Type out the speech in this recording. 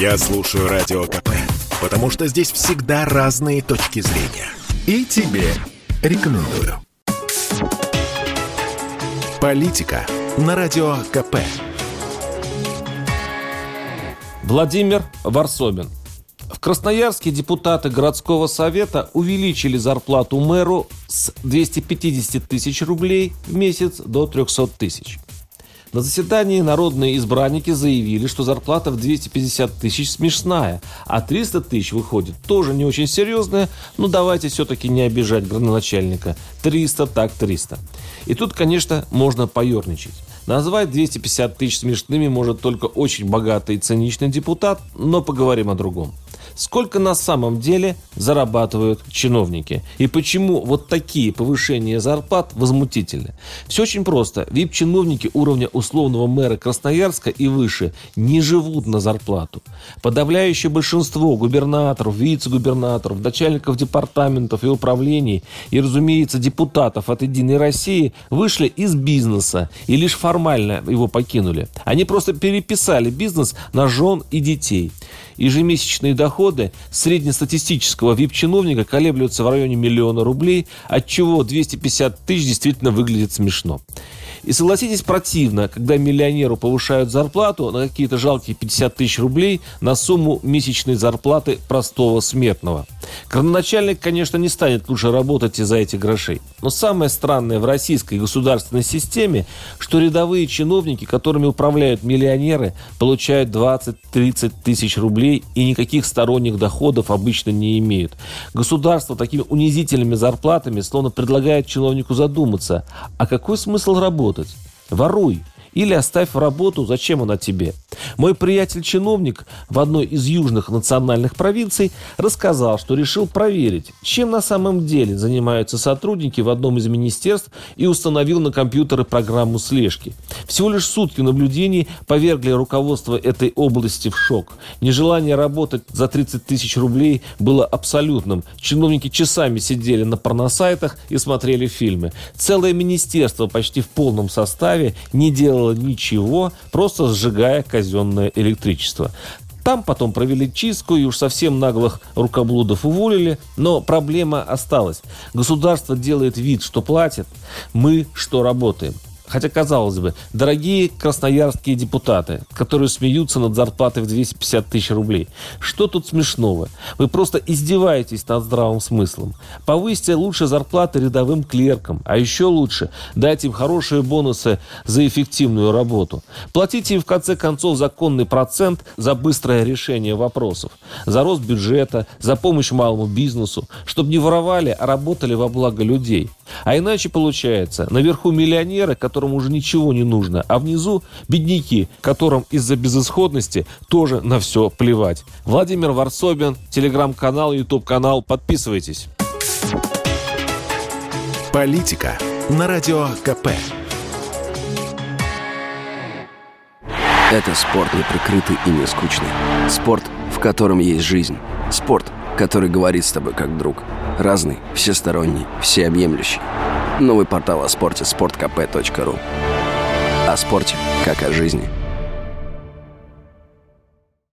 Я слушаю Радио КП, потому что здесь всегда разные точки зрения. И тебе рекомендую. Политика на Радио КП. Владимир Варсобин. В Красноярске депутаты городского совета увеличили зарплату мэру с 250 тысяч рублей в месяц до 300 тысяч. На заседании народные избранники заявили, что зарплата в 250 тысяч смешная, а 300 тысяч выходит тоже не очень серьезная, но давайте все-таки не обижать градоначальника. 300 так 300. И тут, конечно, можно поерничать. Назвать 250 тысяч смешными может только очень богатый и циничный депутат, но поговорим о другом сколько на самом деле зарабатывают чиновники и почему вот такие повышения зарплат возмутительны. Все очень просто. ВИП-чиновники уровня условного мэра Красноярска и выше не живут на зарплату. Подавляющее большинство губернаторов, вице-губернаторов, начальников департаментов и управлений и, разумеется, депутатов от «Единой России» вышли из бизнеса и лишь формально его покинули. Они просто переписали бизнес на жен и детей. Ежемесячные доходы среднестатистического вип-чиновника колеблются в районе миллиона рублей, от чего 250 тысяч действительно выглядит смешно. И согласитесь, противно, когда миллионеру повышают зарплату на какие-то жалкие 50 тысяч рублей на сумму месячной зарплаты простого смертного. Градоначальник, конечно, не станет лучше работать из-за этих грошей. Но самое странное в российской государственной системе, что рядовые чиновники, которыми управляют миллионеры, получают 20-30 тысяч рублей и никаких сторонних доходов обычно не имеют. Государство такими унизительными зарплатами словно предлагает чиновнику задуматься, а какой смысл работать? Воруй. Или оставь работу, зачем она тебе. Мой приятель-чиновник в одной из южных национальных провинций рассказал, что решил проверить, чем на самом деле занимаются сотрудники в одном из министерств и установил на компьютеры программу слежки. Всего лишь сутки наблюдений повергли руководство этой области в шок. Нежелание работать за 30 тысяч рублей было абсолютным. Чиновники часами сидели на порносайтах и смотрели фильмы. Целое министерство почти в полном составе не делало ничего, просто сжигая казенное электричество. Там потом провели чистку и уж совсем наглых рукоблудов уволили, но проблема осталась. Государство делает вид, что платит, мы что работаем. Хотя, казалось бы, дорогие красноярские депутаты, которые смеются над зарплатой в 250 тысяч рублей. Что тут смешного? Вы просто издеваетесь над здравым смыслом. Повысьте лучше зарплаты рядовым клеркам, а еще лучше дайте им хорошие бонусы за эффективную работу. Платите им в конце концов законный процент за быстрое решение вопросов, за рост бюджета, за помощь малому бизнесу, чтобы не воровали, а работали во благо людей. А иначе получается, наверху миллионеры, которым уже ничего не нужно, а внизу бедняки, которым из-за безысходности тоже на все плевать. Владимир Варсобин, телеграм-канал, ютуб-канал. Подписывайтесь. Политика на радио КП. Это спорт неприкрытый и не скучный. Спорт, в котором есть жизнь. Спорт, который говорит с тобой как друг. Разный, всесторонний, всеобъемлющий. Новый портал о спорте – sportkp.ru О спорте, как о жизни –